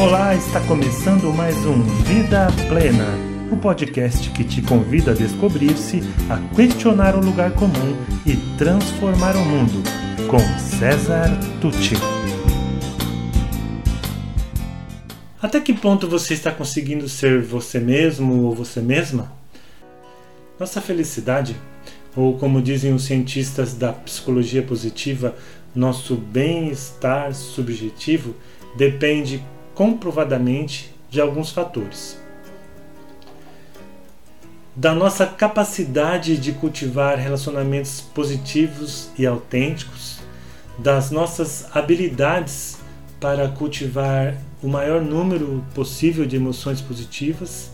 Olá, está começando mais um Vida Plena, o podcast que te convida a descobrir-se, a questionar o lugar comum e transformar o mundo, com César Tucci. Até que ponto você está conseguindo ser você mesmo ou você mesma? Nossa felicidade, ou como dizem os cientistas da psicologia positiva, nosso bem-estar subjetivo, depende comprovadamente de alguns fatores. Da nossa capacidade de cultivar relacionamentos positivos e autênticos, das nossas habilidades para cultivar o maior número possível de emoções positivas,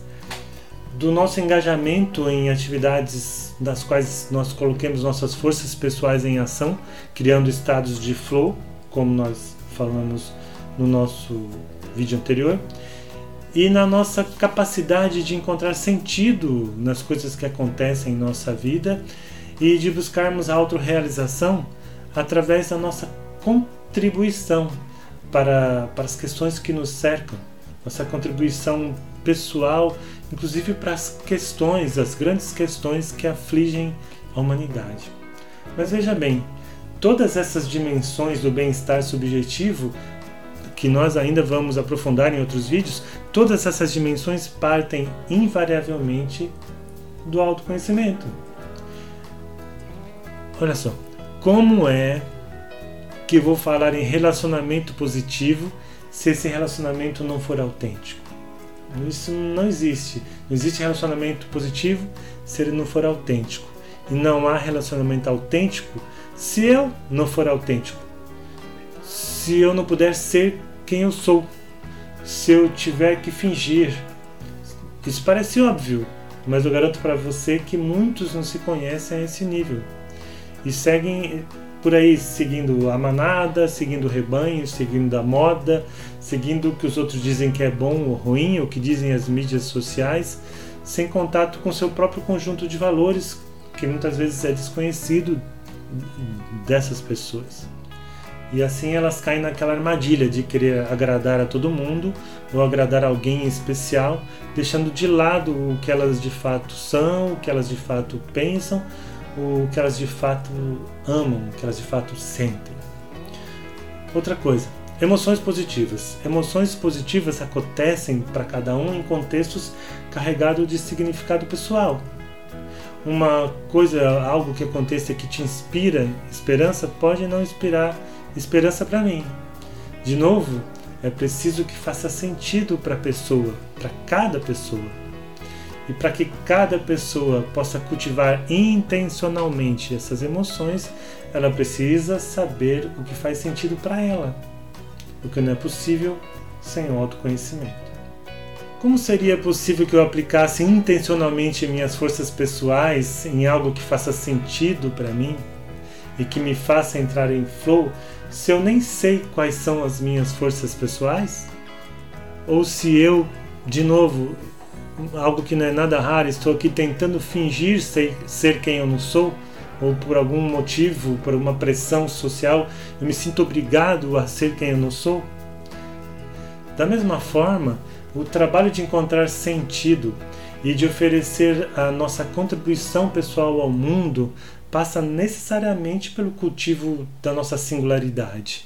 do nosso engajamento em atividades das quais nós coloquemos nossas forças pessoais em ação, criando estados de flow, como nós falamos no nosso vídeo anterior, e na nossa capacidade de encontrar sentido nas coisas que acontecem em nossa vida e de buscarmos a autorrealização através da nossa contribuição para, para as questões que nos cercam, nossa contribuição pessoal, inclusive para as questões, as grandes questões que afligem a humanidade. Mas veja bem, todas essas dimensões do bem-estar subjetivo que nós ainda vamos aprofundar em outros vídeos, todas essas dimensões partem invariavelmente do autoconhecimento. Olha só, como é que vou falar em relacionamento positivo se esse relacionamento não for autêntico? Isso não existe. Não existe relacionamento positivo se ele não for autêntico. E não há relacionamento autêntico se eu não for autêntico se eu não puder ser quem eu sou, se eu tiver que fingir. Isso parece óbvio, mas eu garanto para você que muitos não se conhecem a esse nível e seguem por aí seguindo a manada, seguindo o rebanho, seguindo a moda, seguindo o que os outros dizem que é bom ou ruim, o que dizem as mídias sociais, sem contato com seu próprio conjunto de valores que muitas vezes é desconhecido dessas pessoas. E assim elas caem naquela armadilha de querer agradar a todo mundo ou agradar alguém em especial, deixando de lado o que elas de fato são, o que elas de fato pensam, o que elas de fato amam, o que elas de fato sentem. Outra coisa, emoções positivas. Emoções positivas acontecem para cada um em contextos carregados de significado pessoal. Uma coisa, algo que aconteça que te inspira esperança, pode não inspirar esperança para mim. De novo, é preciso que faça sentido para a pessoa, para cada pessoa. E para que cada pessoa possa cultivar intencionalmente essas emoções, ela precisa saber o que faz sentido para ela, o que não é possível sem autoconhecimento. Como seria possível que eu aplicasse intencionalmente minhas forças pessoais em algo que faça sentido para mim e que me faça entrar em flow se eu nem sei quais são as minhas forças pessoais? Ou se eu, de novo, algo que não é nada raro, estou aqui tentando fingir ser, ser quem eu não sou? Ou por algum motivo, por uma pressão social, eu me sinto obrigado a ser quem eu não sou? Da mesma forma, o trabalho de encontrar sentido e de oferecer a nossa contribuição pessoal ao mundo passa necessariamente pelo cultivo da nossa singularidade.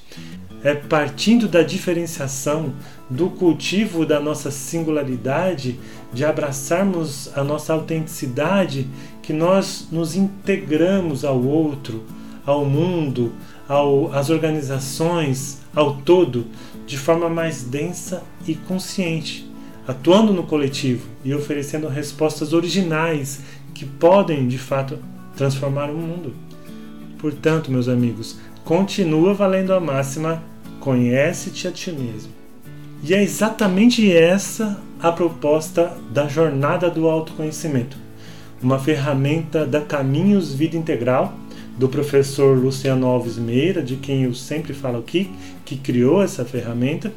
É partindo da diferenciação, do cultivo da nossa singularidade, de abraçarmos a nossa autenticidade, que nós nos integramos ao outro, ao mundo, ao, às organizações, ao todo, de forma mais densa e consciente, atuando no coletivo e oferecendo respostas originais que podem, de fato, transformar o mundo. Portanto, meus amigos, continua valendo a máxima: conhece-te a ti mesmo. E é exatamente essa a proposta da jornada do autoconhecimento, uma ferramenta da Caminhos Vida Integral do professor Luciano Alves Meira, de quem eu sempre falo aqui, que criou essa ferramenta.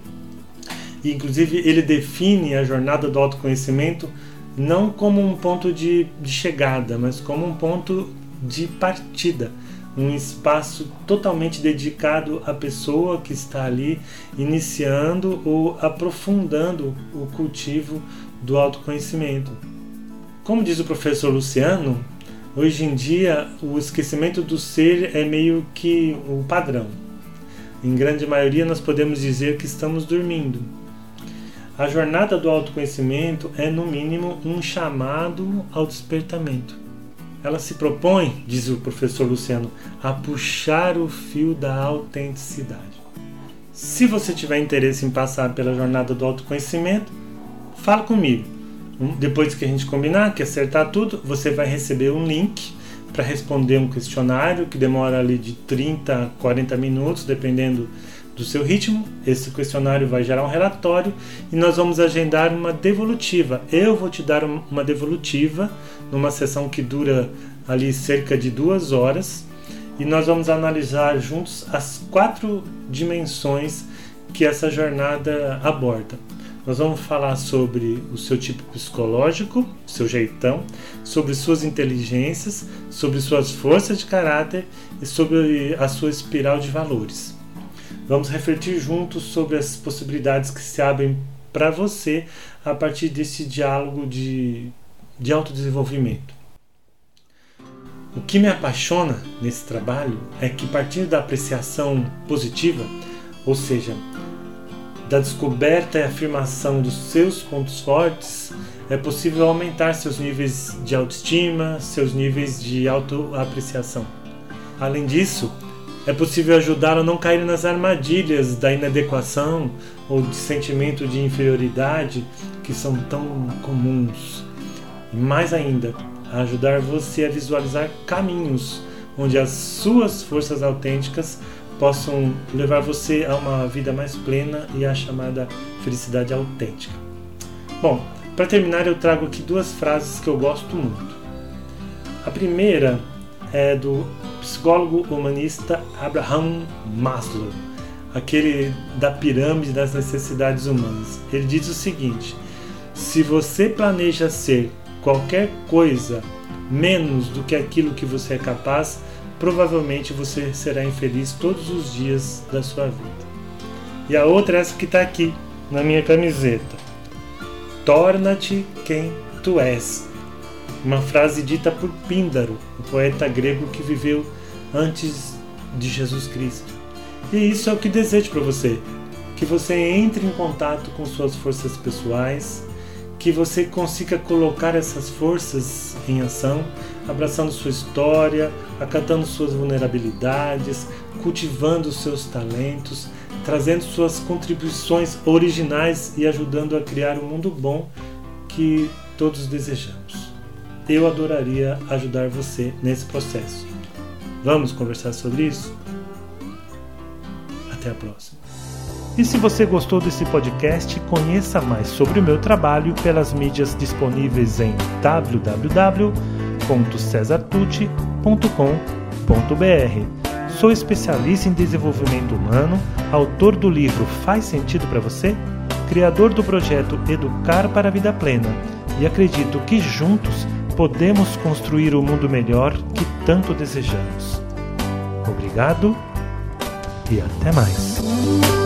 E, inclusive, ele define a jornada do autoconhecimento não como um ponto de, de chegada, mas como um ponto de partida, um espaço totalmente dedicado à pessoa que está ali iniciando ou aprofundando o cultivo do autoconhecimento. Como diz o professor Luciano, hoje em dia o esquecimento do ser é meio que o padrão. Em grande maioria, nós podemos dizer que estamos dormindo. A jornada do autoconhecimento é, no mínimo, um chamado ao despertamento. Ela se propõe, diz o professor Luciano, a puxar o fio da autenticidade. Se você tiver interesse em passar pela jornada do autoconhecimento, fala comigo. Depois que a gente combinar, que acertar tudo, você vai receber um link para responder um questionário que demora ali de 30 a 40 minutos, dependendo do seu ritmo. Esse questionário vai gerar um relatório e nós vamos agendar uma devolutiva. Eu vou te dar uma devolutiva numa sessão que dura ali cerca de duas horas e nós vamos analisar juntos as quatro dimensões que essa jornada aborda. Nós vamos falar sobre o seu tipo psicológico, seu jeitão, sobre suas inteligências, sobre suas forças de caráter e sobre a sua espiral de valores. Vamos refletir juntos sobre as possibilidades que se abrem para você a partir desse diálogo de, de autodesenvolvimento. O que me apaixona nesse trabalho é que, partindo da apreciação positiva, ou seja, da descoberta e afirmação dos seus pontos fortes, é possível aumentar seus níveis de autoestima, seus níveis de autoapreciação. Além disso, é possível ajudá-lo a não cair nas armadilhas da inadequação ou de sentimento de inferioridade que são tão comuns. E mais ainda, ajudar você a visualizar caminhos onde as suas forças autênticas possam levar você a uma vida mais plena e a chamada felicidade autêntica. Bom, para terminar, eu trago aqui duas frases que eu gosto muito. A primeira é do psicólogo humanista Abraham Maslow, aquele da pirâmide das necessidades humanas. Ele diz o seguinte: se você planeja ser qualquer coisa menos do que aquilo que você é capaz, provavelmente você será infeliz todos os dias da sua vida. E a outra é essa que está aqui na minha camiseta: Torna-te quem tu és. Uma frase dita por Píndaro, o poeta grego que viveu antes de Jesus Cristo. E isso é o que desejo para você: que você entre em contato com suas forças pessoais, que você consiga colocar essas forças em ação abraçando sua história, acatando suas vulnerabilidades, cultivando seus talentos, trazendo suas contribuições originais e ajudando a criar um mundo bom que todos desejamos. Eu adoraria ajudar você nesse processo. Vamos conversar sobre isso? Até a próxima. E se você gostou desse podcast, conheça mais sobre o meu trabalho pelas mídias disponíveis em www www.cesartucci.com.br. Sou especialista em desenvolvimento humano, autor do livro Faz Sentido para Você, criador do projeto Educar para a Vida Plena e acredito que juntos podemos construir o mundo melhor que tanto desejamos. Obrigado e até mais.